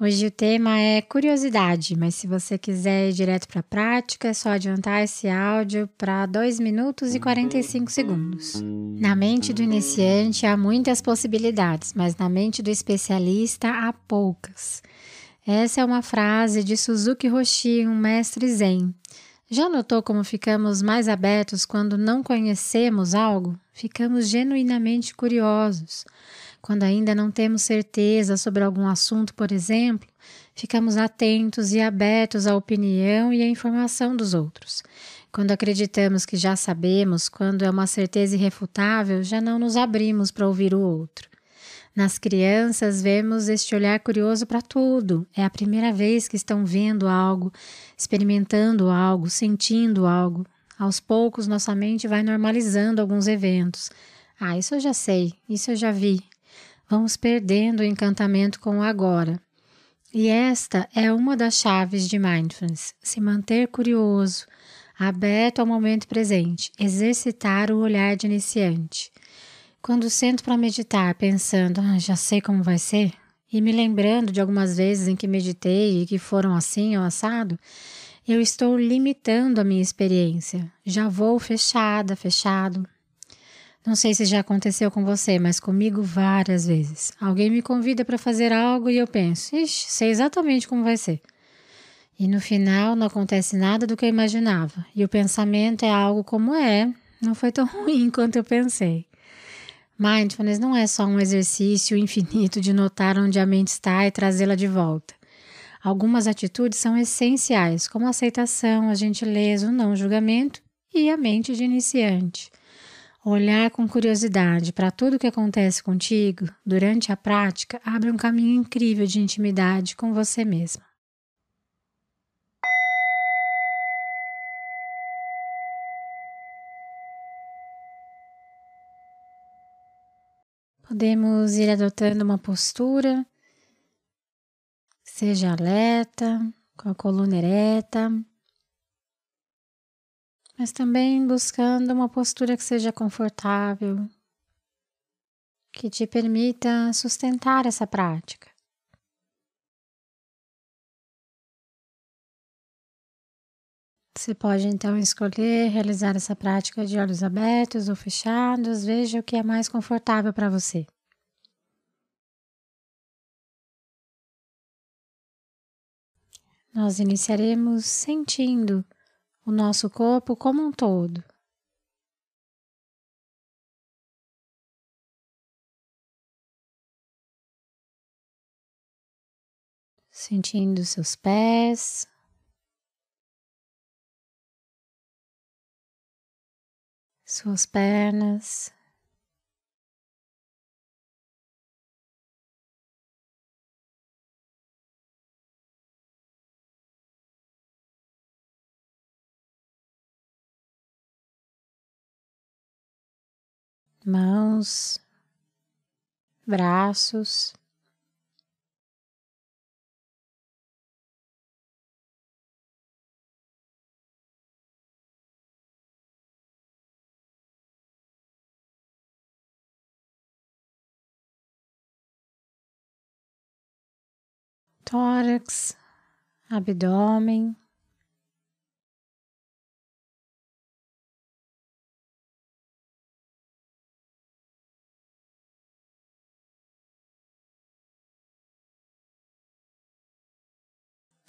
Hoje o tema é curiosidade, mas se você quiser ir direto para a prática, é só adiantar esse áudio para 2 minutos e 45 segundos. Na mente do iniciante há muitas possibilidades, mas na mente do especialista há poucas. Essa é uma frase de Suzuki Roshi, um mestre zen. Já notou como ficamos mais abertos quando não conhecemos algo? Ficamos genuinamente curiosos. Quando ainda não temos certeza sobre algum assunto, por exemplo, ficamos atentos e abertos à opinião e à informação dos outros. Quando acreditamos que já sabemos, quando é uma certeza irrefutável, já não nos abrimos para ouvir o outro. Nas crianças, vemos este olhar curioso para tudo. É a primeira vez que estão vendo algo, experimentando algo, sentindo algo. Aos poucos, nossa mente vai normalizando alguns eventos. Ah, isso eu já sei, isso eu já vi, vamos perdendo o encantamento com o agora. E esta é uma das chaves de mindfulness: se manter curioso, aberto ao momento presente, exercitar o olhar de iniciante. Quando sento para meditar pensando, ah, já sei como vai ser, e me lembrando de algumas vezes em que meditei e que foram assim ou assado, eu estou limitando a minha experiência. Já vou fechada, fechado, não sei se já aconteceu com você, mas comigo várias vezes. Alguém me convida para fazer algo e eu penso, ixi, sei exatamente como vai ser. E no final não acontece nada do que eu imaginava. E o pensamento é algo como é, não foi tão ruim quanto eu pensei. Mindfulness não é só um exercício infinito de notar onde a mente está e trazê-la de volta. Algumas atitudes são essenciais, como a aceitação, a gentileza, o não julgamento e a mente de iniciante. Olhar com curiosidade para tudo o que acontece contigo durante a prática abre um caminho incrível de intimidade com você mesma. Podemos ir adotando uma postura, seja alerta, com a coluna ereta, mas também buscando uma postura que seja confortável, que te permita sustentar essa prática. Você pode então escolher realizar essa prática de olhos abertos ou fechados, veja o que é mais confortável para você. Nós iniciaremos sentindo o nosso corpo como um todo. Sentindo seus pés, suas pernas. Mãos, braços. Tórax, abdômen.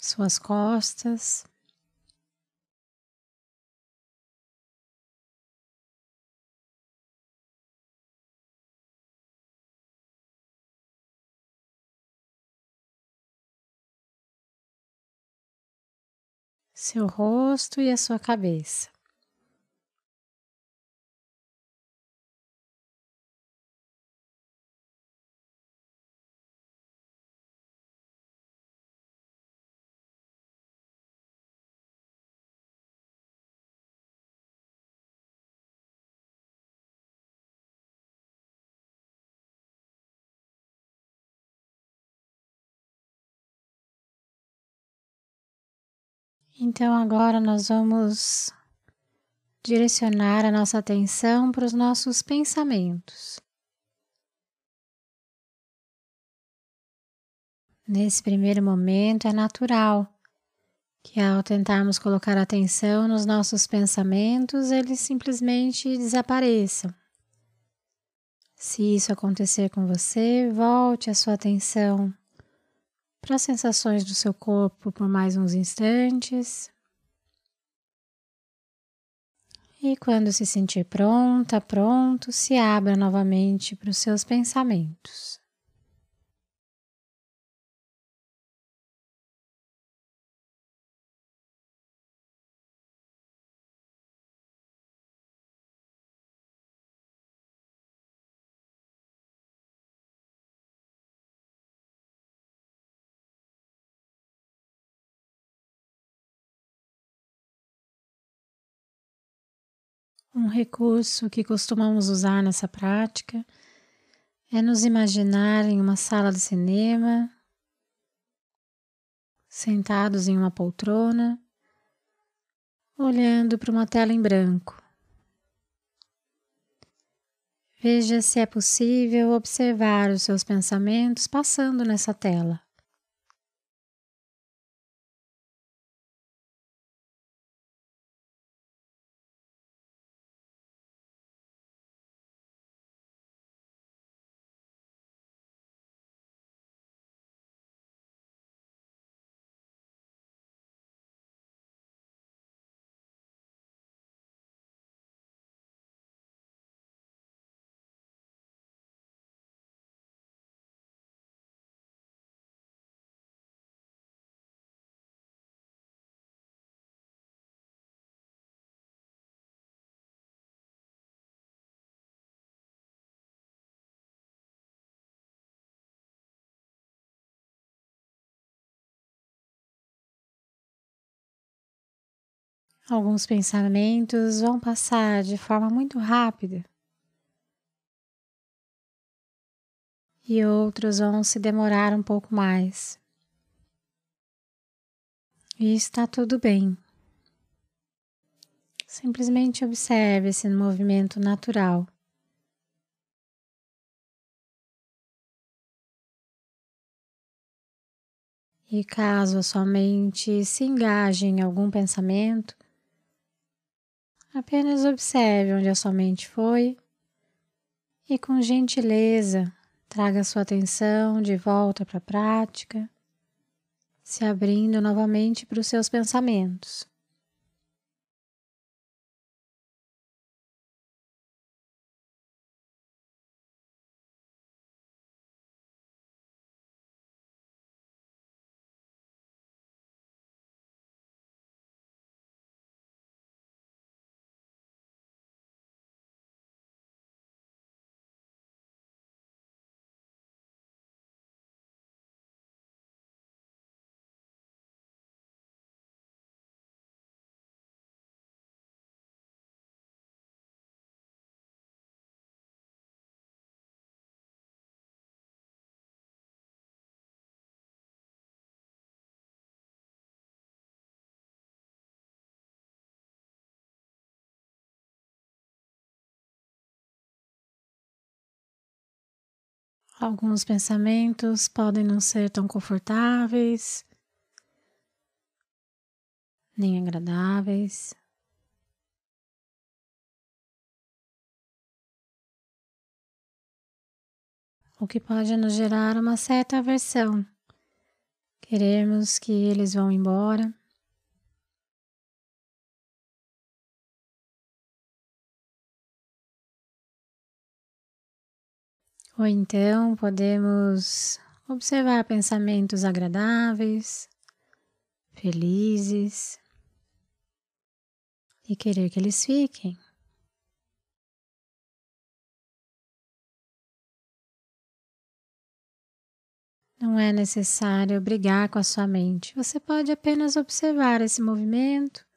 Suas costas. Seu rosto e a sua cabeça. Então agora nós vamos direcionar a nossa atenção para os nossos pensamentos. Nesse primeiro momento é natural que ao tentarmos colocar atenção nos nossos pensamentos, eles simplesmente desapareçam. Se isso acontecer com você, volte a sua atenção para as sensações do seu corpo por mais uns instantes. E quando se sentir pronta, pronto, se abra novamente para os seus pensamentos. Um recurso que costumamos usar nessa prática é nos imaginar em uma sala de cinema, sentados em uma poltrona, olhando para uma tela em branco. Veja se é possível observar os seus pensamentos passando nessa tela. Alguns pensamentos vão passar de forma muito rápida e outros vão se demorar um pouco mais. E está tudo bem. Simplesmente observe esse movimento natural. E caso a sua mente se engaje em algum pensamento, Apenas observe onde a sua mente foi e, com gentileza, traga sua atenção de volta para a prática, se abrindo novamente para os seus pensamentos. Alguns pensamentos podem não ser tão confortáveis, nem agradáveis. O que pode nos gerar uma certa aversão. Queremos que eles vão embora. Ou então podemos observar pensamentos agradáveis, felizes e querer que eles fiquem. Não é necessário brigar com a sua mente, você pode apenas observar esse movimento,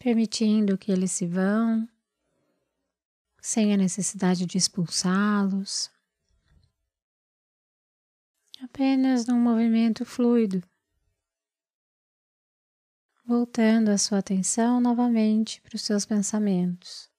permitindo que eles se vão sem a necessidade de expulsá-los. Apenas num movimento fluido, voltando a sua atenção novamente para os seus pensamentos.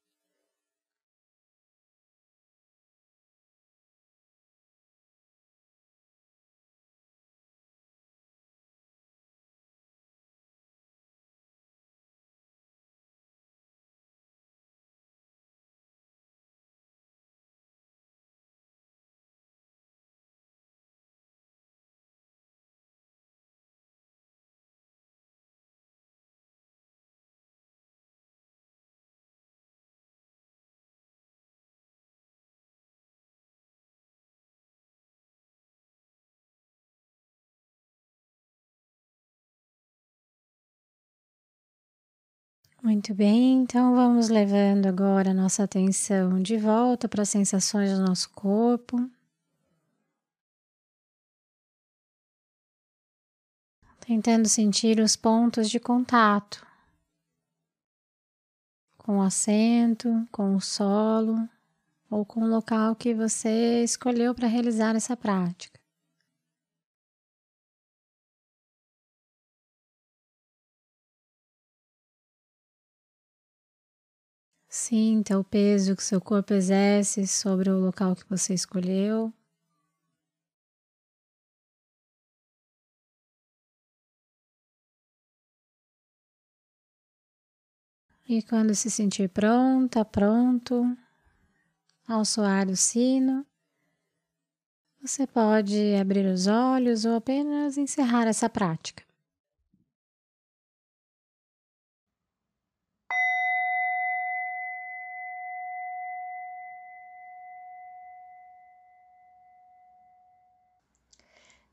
Muito bem, então vamos levando agora a nossa atenção de volta para as sensações do nosso corpo. Tentando sentir os pontos de contato com o assento, com o solo ou com o local que você escolheu para realizar essa prática. Sinta o peso que seu corpo exerce sobre o local que você escolheu. E quando se sentir pronta, pronto, ao soar o sino, você pode abrir os olhos ou apenas encerrar essa prática.